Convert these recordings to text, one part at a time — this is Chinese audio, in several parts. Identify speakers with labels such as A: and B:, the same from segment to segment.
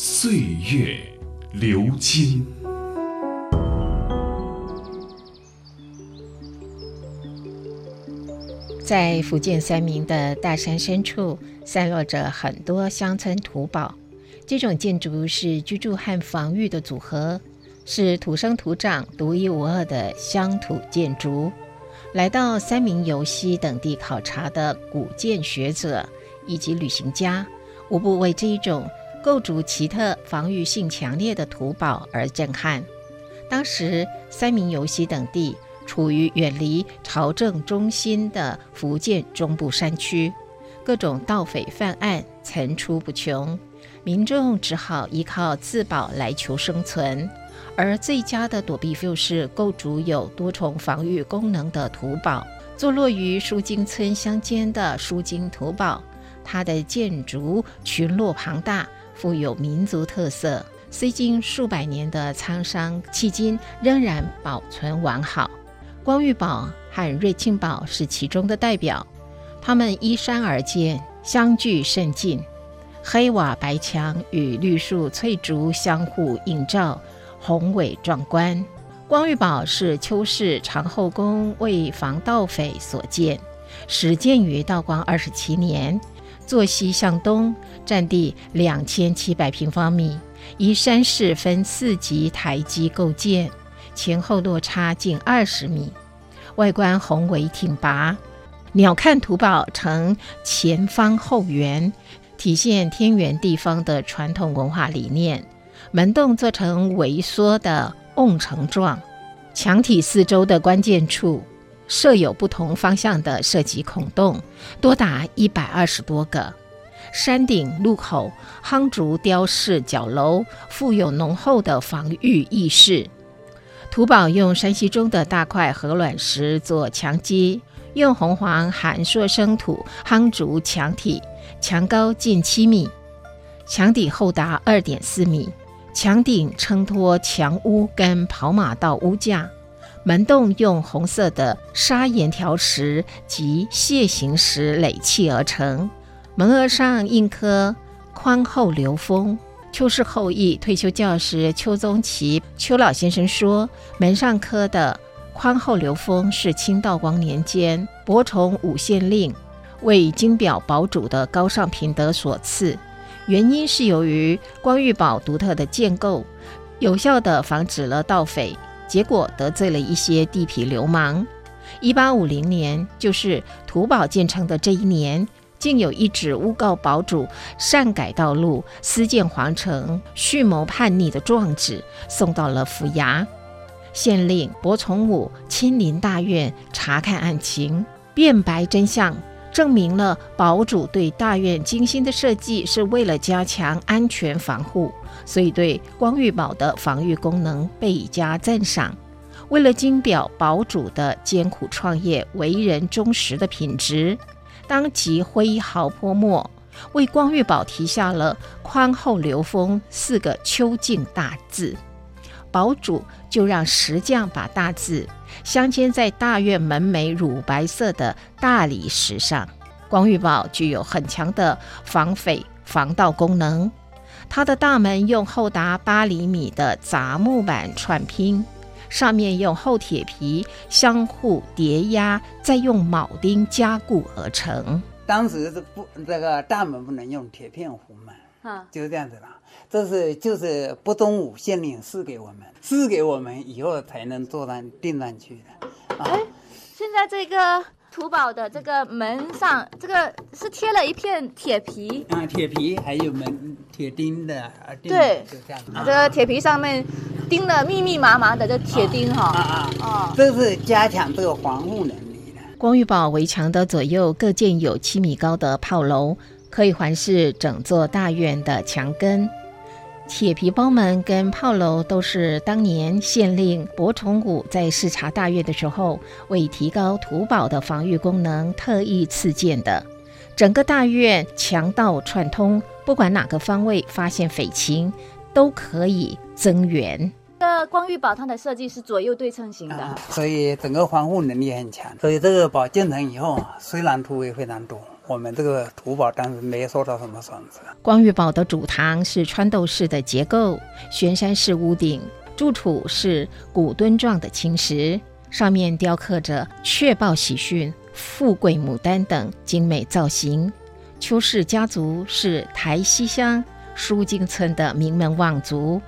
A: 岁月流金。
B: 在福建三明的大山深处，散落着很多乡村土堡。这种建筑是居住和防御的组合，是土生土长、独一无二的乡土建筑。来到三明游溪等地考察的古建学者以及旅行家，无不为这一种构筑奇特、防御性强烈的土堡而震撼。当时，三明游溪等地。处于远离朝政中心的福建中部山区，各种盗匪犯案层出不穷，民众只好依靠自保来求生存。而最佳的躲避就是构筑有多重防御功能的土堡。坐落于舒金村乡间的舒金土堡，它的建筑群落庞大，富有民族特色，虽经数百年的沧桑，迄今仍然保存完好。光裕堡和瑞庆堡是其中的代表，它们依山而建，相距甚近，黑瓦白墙与绿树翠竹相互映照，宏伟壮观。光裕堡是邱氏长后宫为防盗匪所建，始建于道光二十七年，坐西向东，占地两千七百平方米，依山势分四级台基构建。前后落差近二十米，外观宏伟挺拔。鸟瞰图堡呈前方后圆，体现天圆地方的传统文化理念。门洞做成微缩的瓮城状，墙体四周的关键处设有不同方向的射击孔洞，多达一百二十多个。山顶路口夯竹雕饰角楼，富有浓厚的防御意识。土堡用山西中的大块鹅卵石做墙基，用红黄含硕生土夯筑墙体，墙高近七米，墙底厚达二点四米，墙顶撑托墙屋跟跑马道屋架，门洞用红色的砂岩条石及楔形石垒砌而成，门额上印刻“宽厚流风”。邱氏后裔退休教师邱宗奇邱老先生说：“门上刻的‘宽厚流风’是清道光年间博崇五县令为金表堡主的高尚品德所赐。原因是由于光裕堡独特的建构，有效地防止了盗匪，结果得罪了一些地痞流氓。一八五零年，就是土堡建成的这一年。”竟有一纸诬告堡主擅改道路、私建皇城、蓄谋叛逆的状纸，送到了府衙。县令薄从武亲临大院查看案情，辩白真相，证明了堡主对大院精心的设计是为了加强安全防护，所以对光裕堡的防御功能倍加赞赏。为了金表堡主的艰苦创业、为人忠实的品质。当即挥毫泼墨，为光裕堡题下了“宽厚流风”四个秋静大字。堡主就让石匠把大字镶嵌在大院门楣乳白色的大理石上。光裕堡具有很强的防匪防盗功能，它的大门用厚达八厘米的杂木板串拼。上面用厚铁皮相互叠压，再用铆钉加固而成。
C: 当时是不，这个大门不能用铁片糊嘛，啊，就是这样子了。这是就是不中武县令赐给我们，赐给我们以后才能做上钉上去的。
D: 哎，现在这个。土堡的这个门上，这个是贴了一片铁皮
C: 啊，铁皮还有门铁钉的啊，
D: 对，
C: 就这样子。
D: 这个铁皮上面钉了密密麻麻的这铁钉哈，
C: 啊啊啊，这是加强这个防护能力的。
B: 光裕堡围墙的左右各建有七米高的炮楼，可以环视整座大院的墙根。铁皮包门跟炮楼都是当年县令柏崇武在视察大院的时候，为提高土堡的防御功能，特意赐建的。整个大院墙道串通，不管哪个方位发现匪情，都可以增援。
D: 这光玉宝它的设计是左右对称型的，
C: 所以整个防护能力很强。所以这个堡建成以后，虽然突围非常多。我们这个土堡当时没受到什么损失。
B: 光玉堡的主堂是穿斗式的结构，悬山式屋顶，柱础是古墩状的青石，上面雕刻着雀豹喜讯、富贵牡丹等精美造型。邱氏家族是台西乡舒金村的名门望族，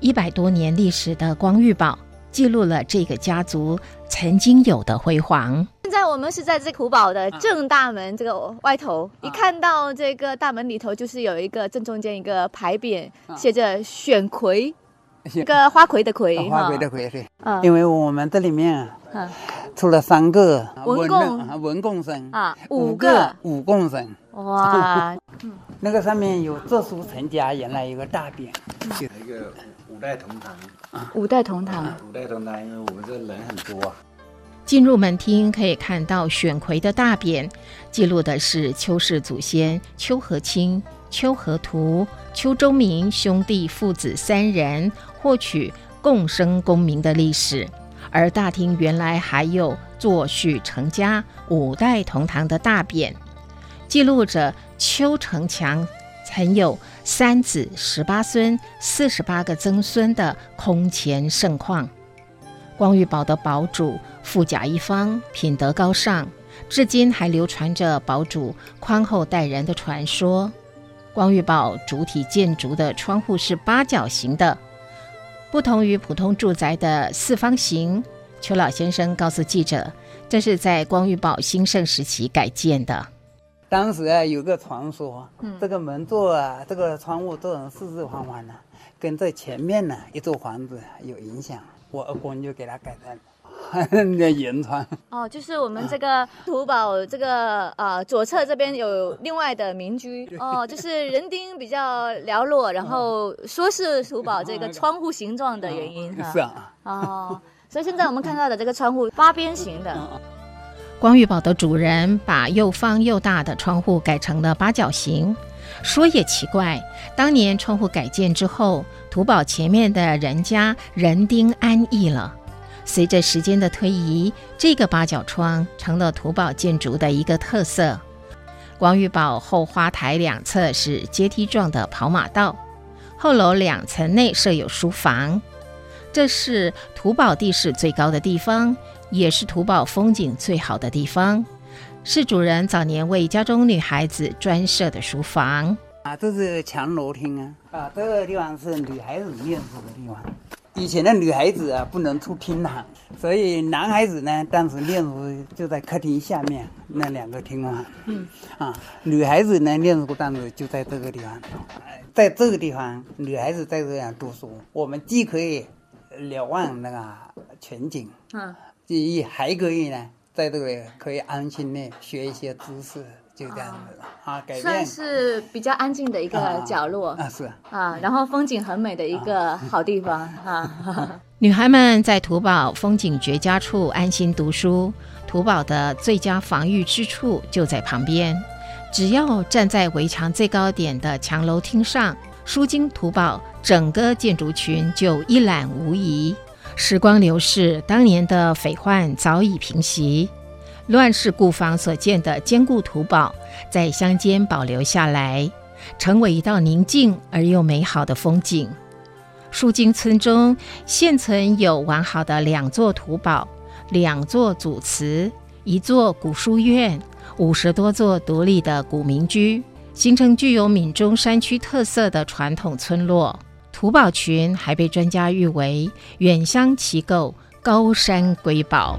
B: 一百多年历史的光玉堡记录了这个家族曾经有的辉煌。
D: 现在我们是在这古堡的正大门这个外头，一看到这个大门里头，就是有一个正中间一个牌匾，写着“选魁”，一个花魁的魁，
C: 花魁的魁对。嗯，因为我们这里面，啊，出了三个
D: 文贡
C: 文贡生。
D: 啊，五个。
C: 武贡生。哇，那个上面有著书成家，原来有个大匾，
E: 写了一个五代同堂。
D: 啊，五代同堂，
E: 五代同堂，因为我们这人很多啊。
B: 进入门厅，可以看到选魁的大匾，记录的是邱氏祖先邱和清、邱和图、邱周明兄弟父子三人获取共生功名的历史。而大厅原来还有作序成家、五代同堂的大匾，记录着邱成强曾有三子十八孙、四十八个曾孙的空前盛况。光玉堡的堡主。富甲一方，品德高尚，至今还流传着堡主宽厚待人的传说。光裕堡主体建筑的窗户是八角形的，不同于普通住宅的四方形。邱老先生告诉记者，这是在光裕堡兴盛时期改建的。
C: 当时啊，有个传说，这个门座啊，这个窗户做成四四方方的，跟这前面呢一座房子有影响。我二公就给他改成。那原传
D: 哦，就是我们这个土堡这个呃左侧这边有另外的民居 哦，就是人丁比较寥落，然后说是土堡这个窗户形状的原因。
C: 是啊。
D: 哦，所以现在我们看到的这个窗户八边形的。
B: 光玉堡的主人把又方又大的窗户改成了八角形。说也奇怪，当年窗户改建之后，土堡前面的人家人丁安逸了。随着时间的推移，这个八角窗成了土堡建筑的一个特色。光玉堡后花台两侧是阶梯状的跑马道，后楼两层内设有书房。这是土堡地势最高的地方，也是土堡风景最好的地方，是主人早年为家中女孩子专设的书房。
C: 啊，这是墙楼厅啊！啊，这个地方是女孩子念书的地方。以前的女孩子啊，不能出厅堂，所以男孩子呢，当时练书就在客厅下面那两个厅堂。嗯，啊，女孩子呢，练书当时就在这个地方，在这个地方，女孩子在这样读书，我们既可以瞭望那个全景，嗯，第一还可以呢，在这个可以安心的学一些知识。就这样子啊，改变
D: 算是比较安静的一个角落
C: 啊，是
D: 啊，然后风景很美的一个好地方哈。
B: 女孩们在土堡风景绝佳处安心读书，土堡的最佳防御之处就在旁边，只要站在围墙最高点的墙楼厅上，书经土堡整个建筑群就一览无遗。时光流逝，当年的匪患早已平息。乱世故房所建的坚固土堡，在乡间保留下来，成为一道宁静而又美好的风景。树金村中现存有完好的两座土堡、两座祖祠、一座古书院、五十多座独立的古民居，形成具有闽中山区特色的传统村落。土堡群还被专家誉为远乡奇构、高山瑰宝。